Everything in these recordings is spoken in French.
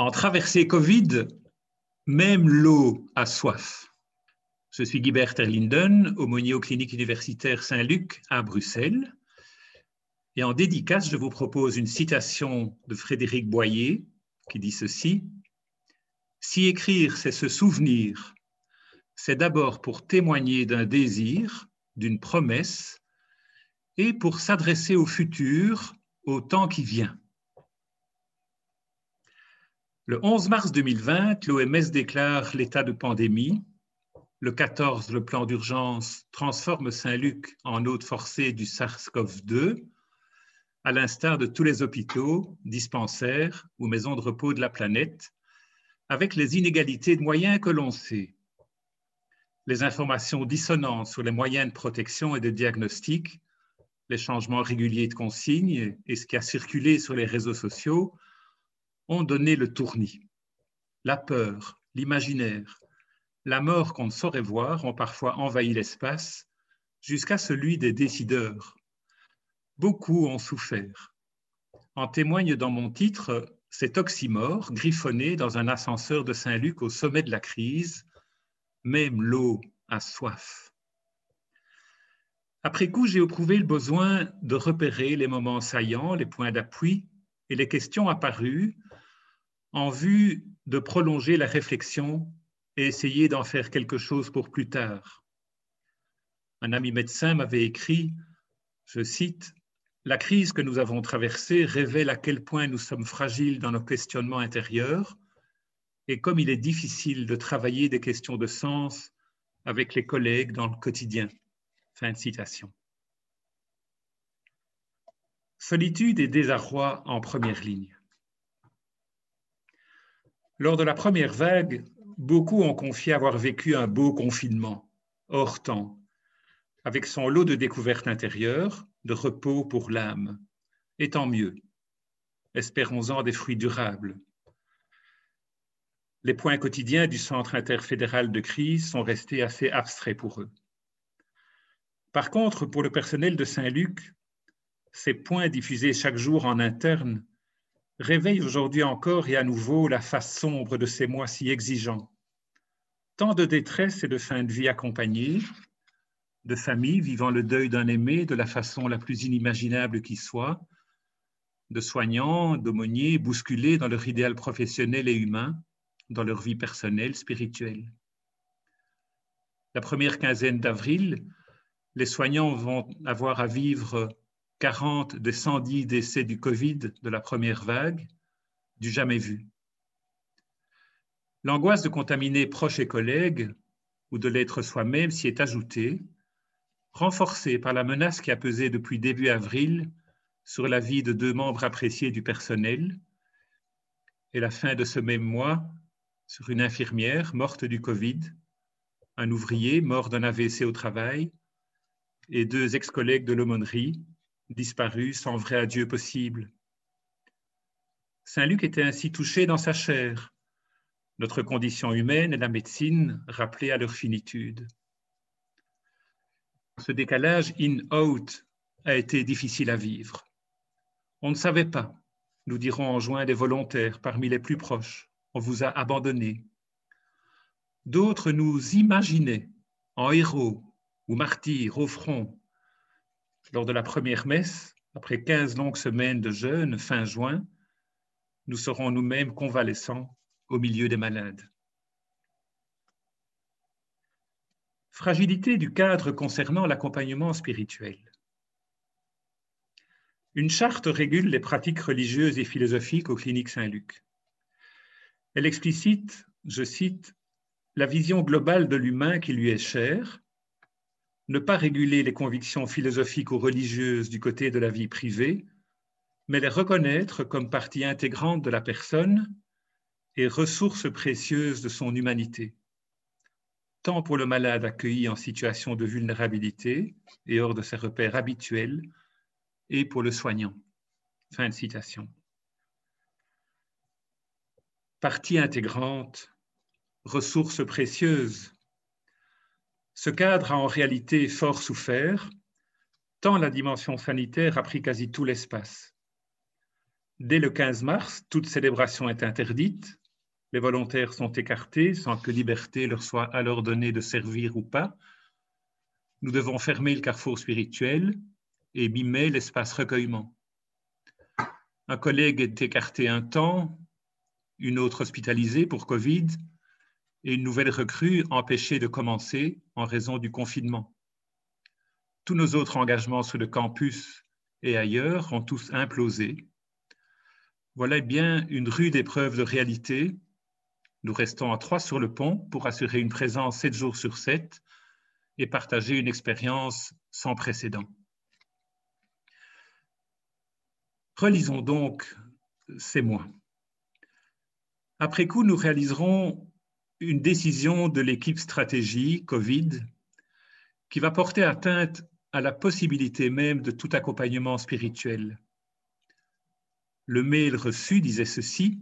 En traversée Covid, même l'eau a soif. Je suis Guibert Terlinden, aumônier aux cliniques universitaires Saint-Luc à Bruxelles. Et en dédicace, je vous propose une citation de Frédéric Boyer qui dit ceci. Si écrire, c'est se souvenir, c'est d'abord pour témoigner d'un désir, d'une promesse, et pour s'adresser au futur, au temps qui vient. Le 11 mars 2020, l'OMS déclare l'état de pandémie. Le 14, le plan d'urgence transforme Saint-Luc en hôte forcé du SARS-CoV-2, à l'instar de tous les hôpitaux, dispensaires ou maisons de repos de la planète, avec les inégalités de moyens que l'on sait. Les informations dissonantes sur les moyens de protection et de diagnostic, les changements réguliers de consignes et ce qui a circulé sur les réseaux sociaux ont donné le tournis. La peur, l'imaginaire, la mort qu'on ne saurait voir ont parfois envahi l'espace jusqu'à celui des décideurs. Beaucoup ont souffert. En témoigne dans mon titre cet oxymore griffonné dans un ascenseur de Saint-Luc au sommet de la crise, même l'eau a soif. Après coup, j'ai éprouvé le besoin de repérer les moments saillants, les points d'appui et les questions apparues en vue de prolonger la réflexion et essayer d'en faire quelque chose pour plus tard. Un ami médecin m'avait écrit, je cite, La crise que nous avons traversée révèle à quel point nous sommes fragiles dans nos questionnements intérieurs et comme il est difficile de travailler des questions de sens avec les collègues dans le quotidien. Fin de citation. Solitude et désarroi en première ligne. Lors de la première vague, beaucoup ont confié avoir vécu un beau confinement, hors temps, avec son lot de découvertes intérieures, de repos pour l'âme. Et tant mieux. Espérons-en des fruits durables. Les points quotidiens du Centre interfédéral de crise sont restés assez abstraits pour eux. Par contre, pour le personnel de Saint-Luc, ces points diffusés chaque jour en interne réveille aujourd'hui encore et à nouveau la face sombre de ces mois si exigeants. Tant de détresse et de fin de vie accompagnée, de familles vivant le deuil d'un aimé de la façon la plus inimaginable qui soit, de soignants, d'aumôniers bousculés dans leur idéal professionnel et humain, dans leur vie personnelle, spirituelle. La première quinzaine d'avril, les soignants vont avoir à vivre 40 des 110 décès du Covid de la première vague, du jamais vu. L'angoisse de contaminer proches et collègues ou de l'être soi-même s'y est ajoutée, renforcée par la menace qui a pesé depuis début avril sur la vie de deux membres appréciés du personnel et la fin de ce même mois sur une infirmière morte du Covid, un ouvrier mort d'un AVC au travail et deux ex-collègues de l'aumônerie disparu sans vrai adieu possible. Saint Luc était ainsi touché dans sa chair, notre condition humaine et la médecine rappelées à leur finitude. Ce décalage in-out a été difficile à vivre. On ne savait pas, nous dirons en juin des volontaires parmi les plus proches, on vous a abandonnés. D'autres nous imaginaient en héros ou martyrs au front, lors de la première messe, après 15 longues semaines de jeûne, fin juin, nous serons nous-mêmes convalescents au milieu des malades. Fragilité du cadre concernant l'accompagnement spirituel. Une charte régule les pratiques religieuses et philosophiques aux cliniques Saint-Luc. Elle explicite, je cite, la vision globale de l'humain qui lui est chère, ne pas réguler les convictions philosophiques ou religieuses du côté de la vie privée, mais les reconnaître comme partie intégrante de la personne et ressource précieuse de son humanité, tant pour le malade accueilli en situation de vulnérabilité et hors de ses repères habituels, et pour le soignant. Fin de citation. Partie intégrante, ressource précieuse, ce cadre a en réalité fort souffert, tant la dimension sanitaire a pris quasi tout l'espace. Dès le 15 mars, toute célébration est interdite. Les volontaires sont écartés sans que liberté leur soit alors donnée de servir ou pas. Nous devons fermer le carrefour spirituel et mimer l'espace recueillement. Un collègue est écarté un temps, une autre hospitalisée pour Covid et une nouvelle recrue empêchée de commencer en raison du confinement. Tous nos autres engagements sur le campus et ailleurs ont tous implosé voilà bien une rude épreuve de réalité. Nous restons à trois sur le pont pour assurer une présence sept jours sur sept et partager une expérience sans précédent. Relisons donc ces mois. Après coup, nous réaliserons une décision de l'équipe stratégie Covid qui va porter atteinte à la possibilité même de tout accompagnement spirituel le mail reçu disait ceci.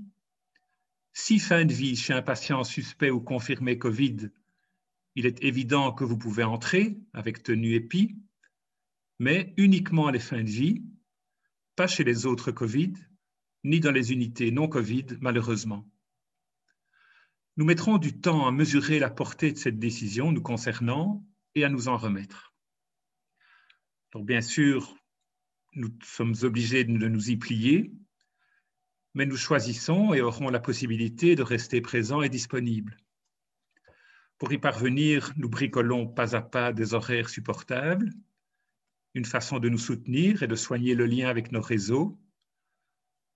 Si fin de vie chez un patient suspect ou confirmé Covid, il est évident que vous pouvez entrer avec tenue épi, mais uniquement les fins de vie, pas chez les autres Covid, ni dans les unités non Covid, malheureusement. Nous mettrons du temps à mesurer la portée de cette décision nous concernant et à nous en remettre. Bien sûr, nous sommes obligés de nous y plier, mais nous choisissons et aurons la possibilité de rester présents et disponibles. Pour y parvenir, nous bricolons pas à pas des horaires supportables, une façon de nous soutenir et de soigner le lien avec nos réseaux.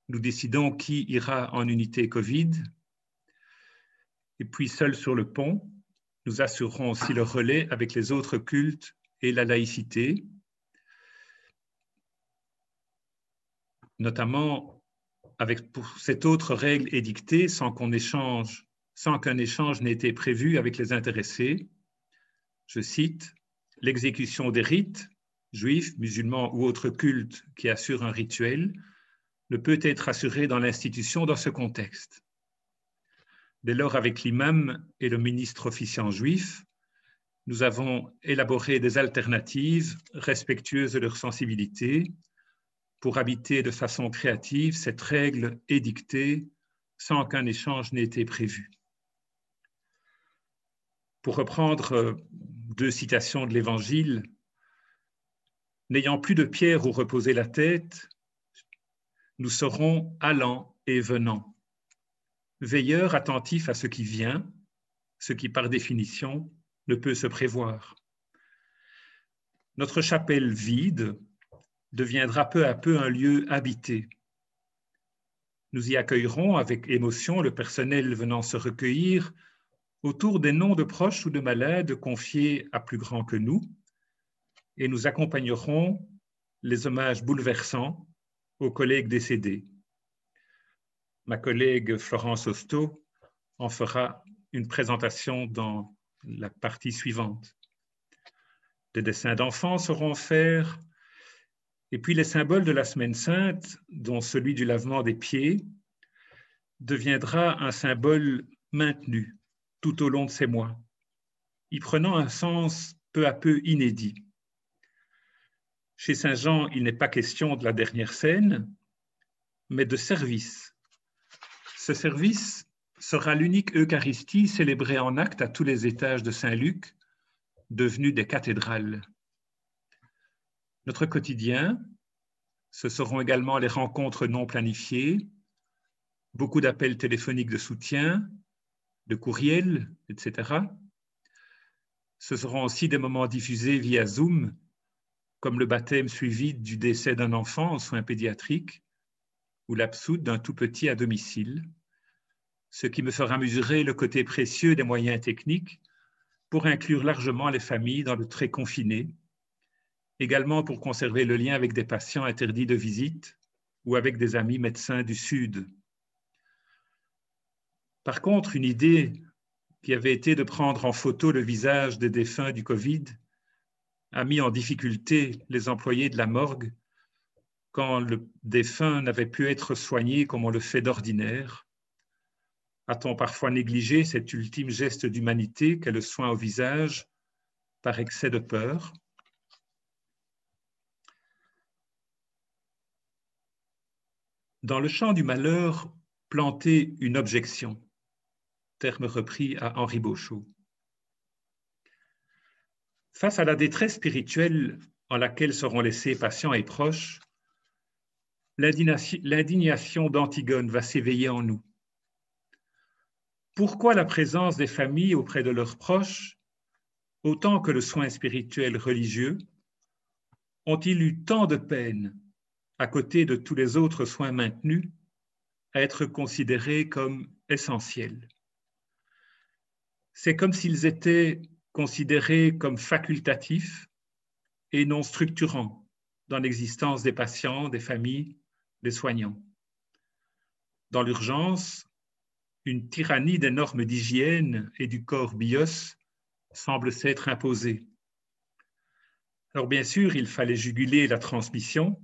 Nous décidons qui ira en unité Covid. Et puis, seul sur le pont, nous assurerons aussi le relais avec les autres cultes et la laïcité, notamment avec pour cette autre règle édictée sans sans qu'un échange n'ait été prévu avec les intéressés. Je cite, l'exécution des rites, juifs, musulmans ou autres cultes qui assurent un rituel, ne peut être assurée dans l'institution dans ce contexte. Dès lors, avec l'imam et le ministre officiant juif, nous avons élaboré des alternatives respectueuses de leur sensibilité, pour habiter de façon créative cette règle édictée sans qu'un échange n'ait été prévu. Pour reprendre deux citations de l'Évangile, N'ayant plus de pierre où reposer la tête, nous serons allants et venants, veilleurs attentifs à ce qui vient, ce qui par définition ne peut se prévoir. Notre chapelle vide deviendra peu à peu un lieu habité. Nous y accueillerons avec émotion le personnel venant se recueillir autour des noms de proches ou de malades confiés à plus grand que nous, et nous accompagnerons les hommages bouleversants aux collègues décédés. Ma collègue Florence Osto en fera une présentation dans la partie suivante. Des dessins d'enfants seront faits et puis les symboles de la semaine sainte, dont celui du lavement des pieds, deviendra un symbole maintenu tout au long de ces mois, y prenant un sens peu à peu inédit. Chez Saint Jean, il n'est pas question de la dernière scène, mais de service. Ce service sera l'unique Eucharistie célébrée en acte à tous les étages de Saint-Luc, devenus des cathédrales. Notre quotidien, ce seront également les rencontres non planifiées, beaucoup d'appels téléphoniques de soutien, de courriels, etc. Ce seront aussi des moments diffusés via Zoom, comme le baptême suivi du décès d'un enfant en soins pédiatriques ou d'un tout petit à domicile, ce qui me fera mesurer le côté précieux des moyens techniques pour inclure largement les familles dans le très confiné également pour conserver le lien avec des patients interdits de visite ou avec des amis médecins du Sud. Par contre, une idée qui avait été de prendre en photo le visage des défunts du Covid a mis en difficulté les employés de la morgue quand le défunt n'avait pu être soigné comme on le fait d'ordinaire. A-t-on parfois négligé cet ultime geste d'humanité qu'est le soin au visage par excès de peur? Dans le champ du malheur, planter une objection, terme repris à Henri Beauchot. Face à la détresse spirituelle en laquelle seront laissés patients et proches, l'indignation d'Antigone va s'éveiller en nous. Pourquoi la présence des familles auprès de leurs proches, autant que le soin spirituel religieux, ont-ils eu tant de peine, à côté de tous les autres soins maintenus, à être considérés comme essentiels? C'est comme s'ils étaient considérés comme facultatifs et non structurants dans l'existence des patients, des familles, des soignants. Dans l'urgence, une tyrannie des normes d'hygiène et du corps bios semble s'être imposée. Alors bien sûr, il fallait juguler la transmission,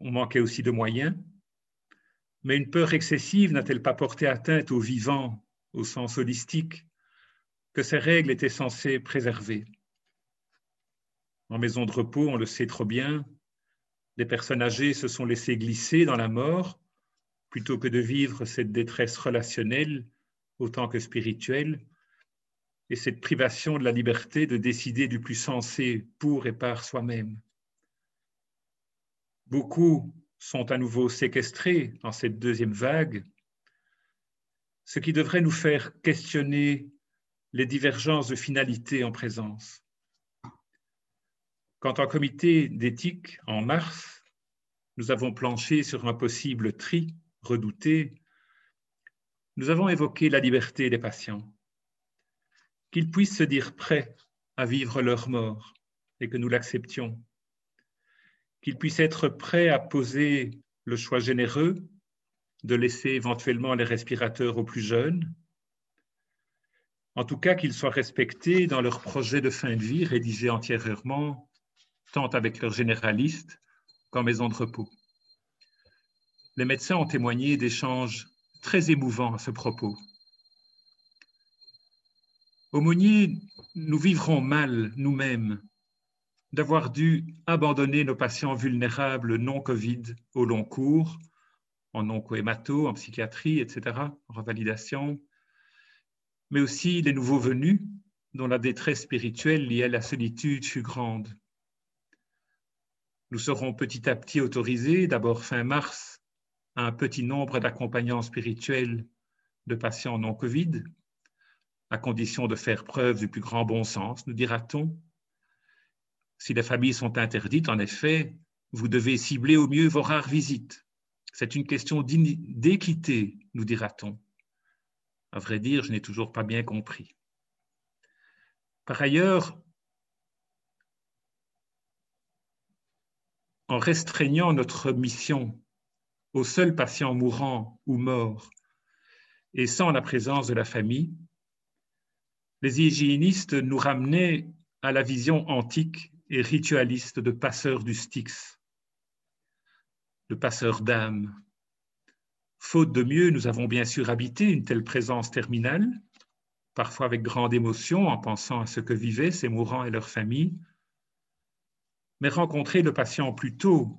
on manquait aussi de moyens, mais une peur excessive n'a-t-elle pas porté atteinte au vivant au sens holistique que ces règles étaient censées préserver? En maison de repos, on le sait trop bien, les personnes âgées se sont laissées glisser dans la mort plutôt que de vivre cette détresse relationnelle autant que spirituelle et cette privation de la liberté de décider du plus sensé pour et par soi-même. Beaucoup sont à nouveau séquestrés dans cette deuxième vague, ce qui devrait nous faire questionner les divergences de finalité en présence. Quand en comité d'éthique, en mars, nous avons planché sur un possible tri redouté, nous avons évoqué la liberté des patients, qu'ils puissent se dire prêts à vivre leur mort et que nous l'acceptions, qu'ils puissent être prêts à poser le choix généreux de laisser éventuellement les respirateurs aux plus jeunes, en tout cas qu'ils soient respectés dans leur projet de fin de vie rédigé antérieurement, tant avec leurs généralistes qu'en maison de repos les médecins ont témoigné d'échanges très émouvants à ce propos. Aumônier, nous vivrons mal nous-mêmes d'avoir dû abandonner nos patients vulnérables non-Covid au long cours, en oncohémato, en psychiatrie, etc., en revalidation, mais aussi les nouveaux venus dont la détresse spirituelle liée à la solitude fut grande. Nous serons petit à petit autorisés, d'abord fin mars, un petit nombre d'accompagnants spirituels de patients non Covid, à condition de faire preuve du plus grand bon sens, nous dira-t-on. Si les familles sont interdites, en effet, vous devez cibler au mieux vos rares visites. C'est une question d'équité, nous dira-t-on. À vrai dire, je n'ai toujours pas bien compris. Par ailleurs, en restreignant notre mission au seul patient mourant ou mort et sans la présence de la famille, les hygiénistes nous ramenaient à la vision antique et ritualiste de passeur du Styx, de passeur d'âme. Faute de mieux, nous avons bien sûr habité une telle présence terminale, parfois avec grande émotion en pensant à ce que vivaient ces mourants et leurs familles, mais rencontrer le patient plus tôt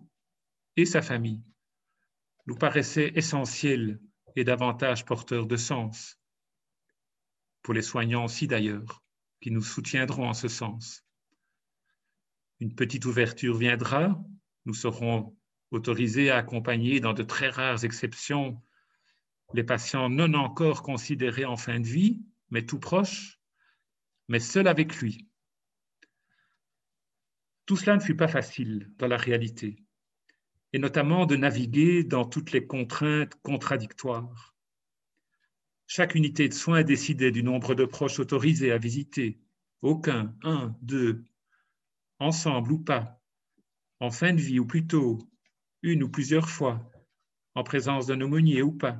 et sa famille nous paraissait essentiel et davantage porteur de sens. Pour les soignants aussi d'ailleurs, qui nous soutiendront en ce sens. Une petite ouverture viendra, nous serons autorisés à accompagner dans de très rares exceptions les patients non encore considérés en fin de vie, mais tout proches, mais seuls avec lui. Tout cela ne fut pas facile dans la réalité et notamment de naviguer dans toutes les contraintes contradictoires. Chaque unité de soins décidait du nombre de proches autorisés à visiter. Aucun, un, deux, ensemble ou pas, en fin de vie ou plutôt une ou plusieurs fois, en présence d'un aumônier ou pas.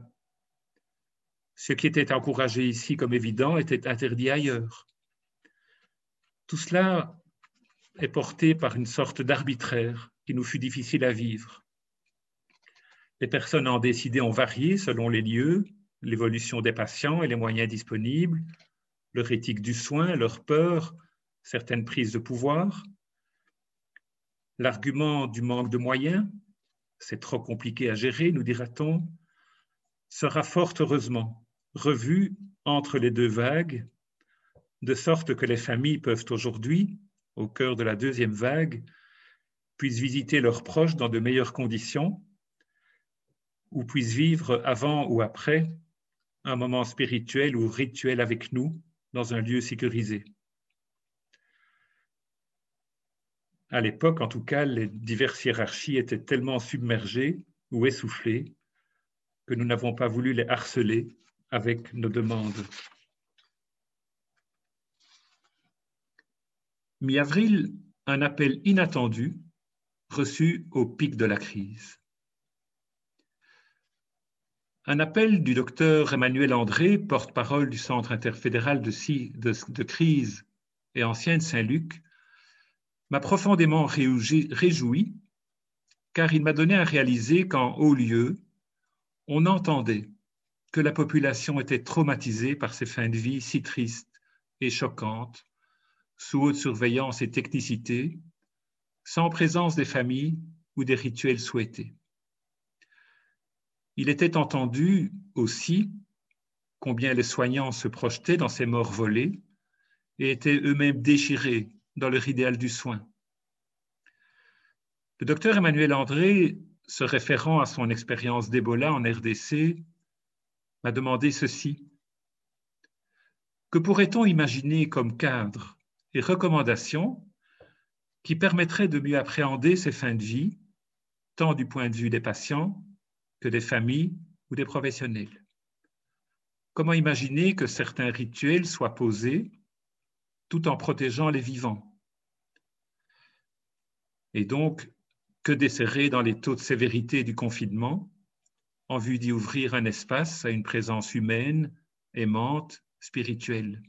Ce qui était encouragé ici comme évident était interdit ailleurs. Tout cela est porté par une sorte d'arbitraire qui nous fut difficile à vivre. Les personnes en décidé ont varié selon les lieux, l'évolution des patients et les moyens disponibles, leur éthique du soin, leur peur, certaines prises de pouvoir. L'argument du manque de moyens c'est trop compliqué à gérer, nous dira-t-on, sera fort heureusement revu entre les deux vagues, de sorte que les familles peuvent aujourd'hui, au cœur de la deuxième vague, puissent visiter leurs proches dans de meilleures conditions ou puissent vivre avant ou après un moment spirituel ou rituel avec nous dans un lieu sécurisé. À l'époque, en tout cas, les diverses hiérarchies étaient tellement submergées ou essoufflées que nous n'avons pas voulu les harceler avec nos demandes. Mi-avril, un appel inattendu reçu au pic de la crise. Un appel du docteur Emmanuel André, porte-parole du Centre interfédéral de, crise et ancienne Saint-Luc, m'a profondément réjoui car il m'a donné à réaliser qu'en haut lieu, on entendait que la population était traumatisée par ces fins de vie si tristes et choquantes, sous haute surveillance et technicité, sans présence des familles ou des rituels souhaités. Il était entendu aussi combien les soignants se projetaient dans ces morts volées et étaient eux-mêmes déchirés dans leur idéal du soin. Le docteur Emmanuel André, se référant à son expérience d'Ebola en RDC, m'a demandé ceci. Que pourrait-on imaginer comme cadre et recommandations qui permettraient de mieux appréhender ces fins de vie, tant du point de vue des patients que des familles ou des professionnels. Comment imaginer que certains rituels soient posés tout en protégeant les vivants? Et donc, que desserrer dans les taux de sévérité du confinement en vue d'y ouvrir un espace à une présence humaine, aimante, spirituelle?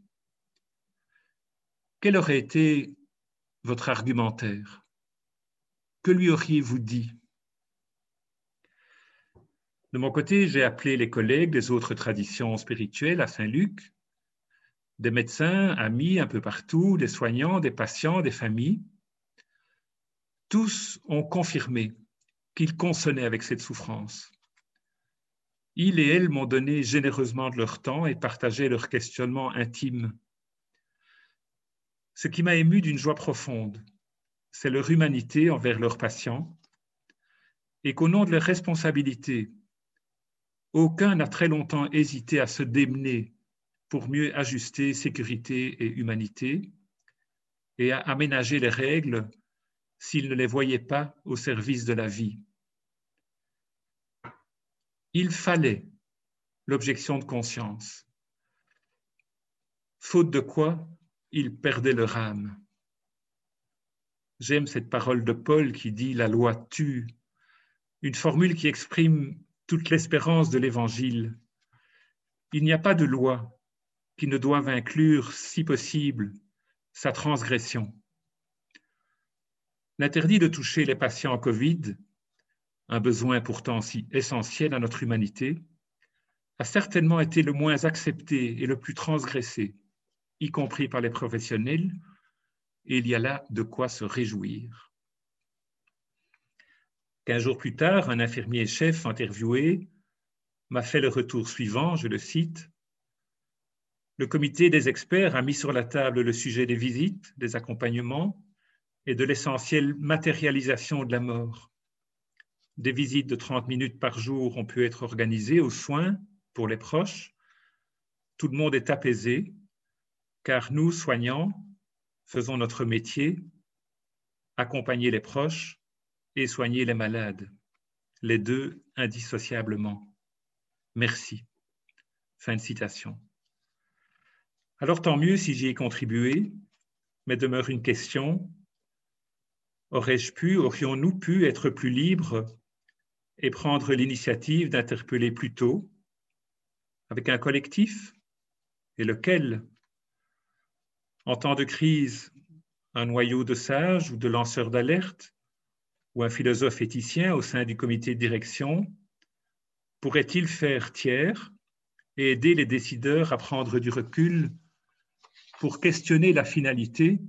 Quel aurait été votre argumentaire? Que lui auriez-vous dit? De mon côté, j'ai appelé les collègues des autres traditions spirituelles à Saint-Luc, des médecins, amis un peu partout, des soignants, des patients, des familles. Tous ont confirmé qu'ils consonnaient avec cette souffrance. Ils et elles m'ont donné généreusement de leur temps et partagé leurs questionnements intimes ce qui m'a ému d'une joie profonde, c'est leur humanité envers leurs patients et qu'au nom de leurs responsabilités, aucun n'a très longtemps hésité à se démener pour mieux ajuster sécurité et humanité et à aménager les règles s'ils ne les voyaient pas au service de la vie. Il fallait l'objection de conscience, faute de quoi ils perdaient leur âme. J'aime cette parole de Paul qui dit La loi tue, une formule qui exprime toute l'espérance de l'Évangile. Il n'y a pas de loi qui ne doive inclure, si possible, sa transgression. L'interdit de toucher les patients en Covid, un besoin pourtant si essentiel à notre humanité, a certainement été le moins accepté et le plus transgressé y compris par les professionnels, et il y a là de quoi se réjouir. Quinze jours plus tard, un infirmier chef interviewé m'a fait le retour suivant, je le cite. Le comité des experts a mis sur la table le sujet des visites, des accompagnements et de l'essentielle matérialisation de la mort. Des visites de 30 minutes par jour ont pu être organisées aux soins pour les proches. Tout le monde est apaisé car nous, soignants, faisons notre métier, accompagner les proches et soigner les malades, les deux indissociablement. Merci. Fin de citation. Alors tant mieux si j'y ai contribué, mais demeure une question. Aurais-je pu, aurions-nous pu être plus libres et prendre l'initiative d'interpeller plus tôt avec un collectif? Et lequel en temps de crise, un noyau de sages ou de lanceurs d'alerte ou un philosophe éthicien au sein du comité de direction pourrait-il faire tiers et aider les décideurs à prendre du recul pour questionner la finalité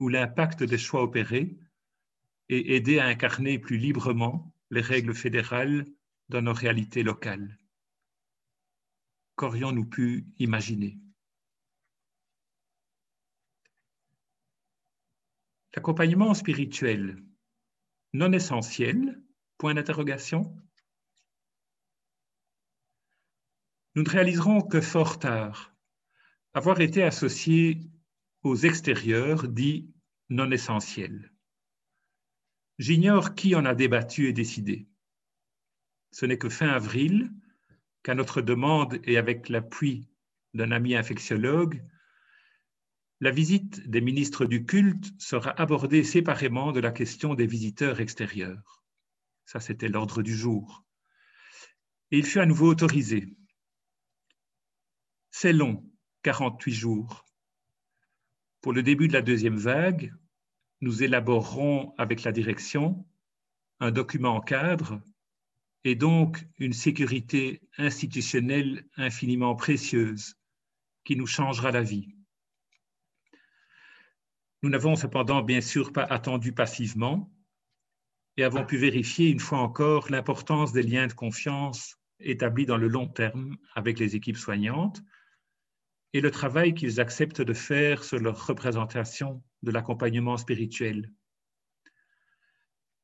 ou l'impact des choix opérés et aider à incarner plus librement les règles fédérales dans nos réalités locales? Qu'aurions-nous pu imaginer? L'accompagnement spirituel non essentiel? Point d'interrogation. Nous ne réaliserons que fort tard avoir été associés aux extérieurs dits non essentiels. J'ignore qui en a débattu et décidé. Ce n'est que fin avril qu'à notre demande et avec l'appui d'un ami infectiologue, la visite des ministres du culte sera abordée séparément de la question des visiteurs extérieurs. Ça, c'était l'ordre du jour. Et il fut à nouveau autorisé. C'est long, 48 jours. Pour le début de la deuxième vague, nous élaborerons avec la direction un document cadre et donc une sécurité institutionnelle infiniment précieuse qui nous changera la vie. Nous n'avons cependant bien sûr pas attendu passivement et avons pu vérifier une fois encore l'importance des liens de confiance établis dans le long terme avec les équipes soignantes et le travail qu'ils acceptent de faire sur leur représentation de l'accompagnement spirituel.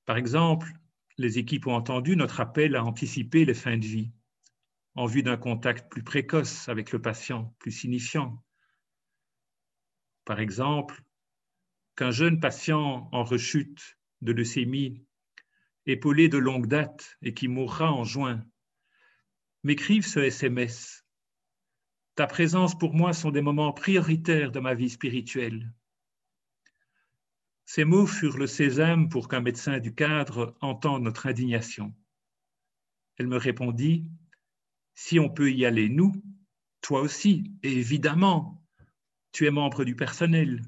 Par exemple, les équipes ont entendu notre appel à anticiper les fins de vie en vue d'un contact plus précoce avec le patient, plus signifiant. Par exemple, qu'un jeune patient en rechute de leucémie, épaulé de longue date et qui mourra en juin, m'écrive ce SMS. Ta présence pour moi sont des moments prioritaires de ma vie spirituelle. Ces mots furent le sésame pour qu'un médecin du cadre entende notre indignation. Elle me répondit, Si on peut y aller, nous, toi aussi, évidemment, tu es membre du personnel,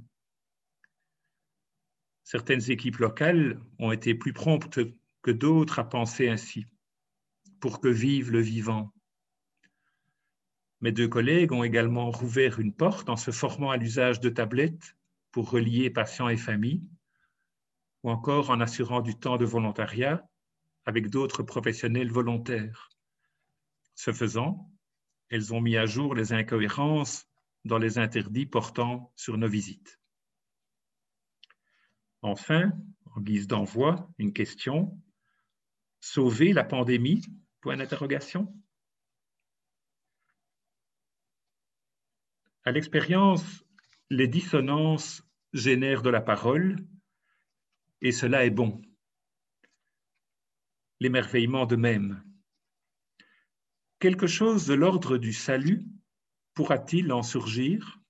Certaines équipes locales ont été plus promptes que d'autres à penser ainsi, pour que vive le vivant. Mes deux collègues ont également rouvert une porte en se formant à l'usage de tablettes pour relier patients et familles, ou encore en assurant du temps de volontariat avec d'autres professionnels volontaires. Ce faisant, elles ont mis à jour les incohérences dans les interdits portant sur nos visites. Enfin, en guise d'envoi, une question. Sauver la pandémie? Point d'interrogation. À l'expérience, les dissonances génèrent de la parole et cela est bon. L'émerveillement de même. Quelque chose de l'ordre du salut pourra-t-il en surgir?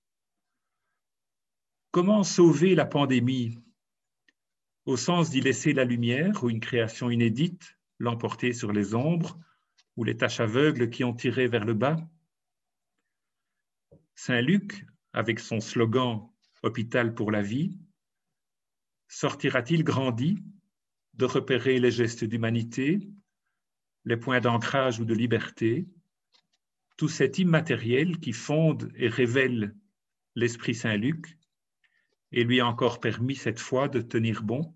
Comment sauver la pandémie? Au sens d'y laisser la lumière ou une création inédite, l'emporter sur les ombres ou les taches aveugles qui ont tiré vers le bas. Saint Luc, avec son slogan Hôpital pour la vie, sortira-t-il grandi de repérer les gestes d'humanité, les points d'ancrage ou de liberté, tout cet immatériel qui fonde et révèle l'Esprit Saint Luc et lui a encore permis cette fois de tenir bon?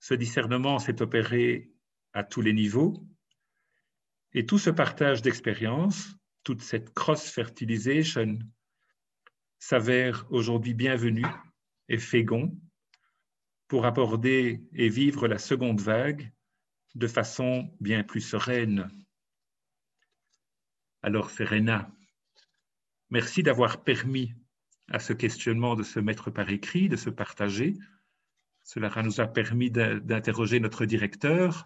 Ce discernement s'est opéré à tous les niveaux et tout ce partage d'expériences, toute cette cross-fertilisation s'avère aujourd'hui bienvenue et fécond pour aborder et vivre la seconde vague de façon bien plus sereine. Alors, Serena, merci d'avoir permis à ce questionnement de se mettre par écrit, de se partager, cela nous a permis d'interroger notre directeur,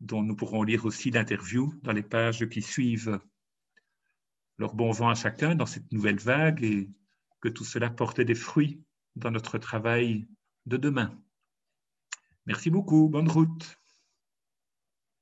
dont nous pourrons lire aussi l'interview dans les pages qui suivent. Leur bon vent à chacun dans cette nouvelle vague et que tout cela porte des fruits dans notre travail de demain. Merci beaucoup, bonne route.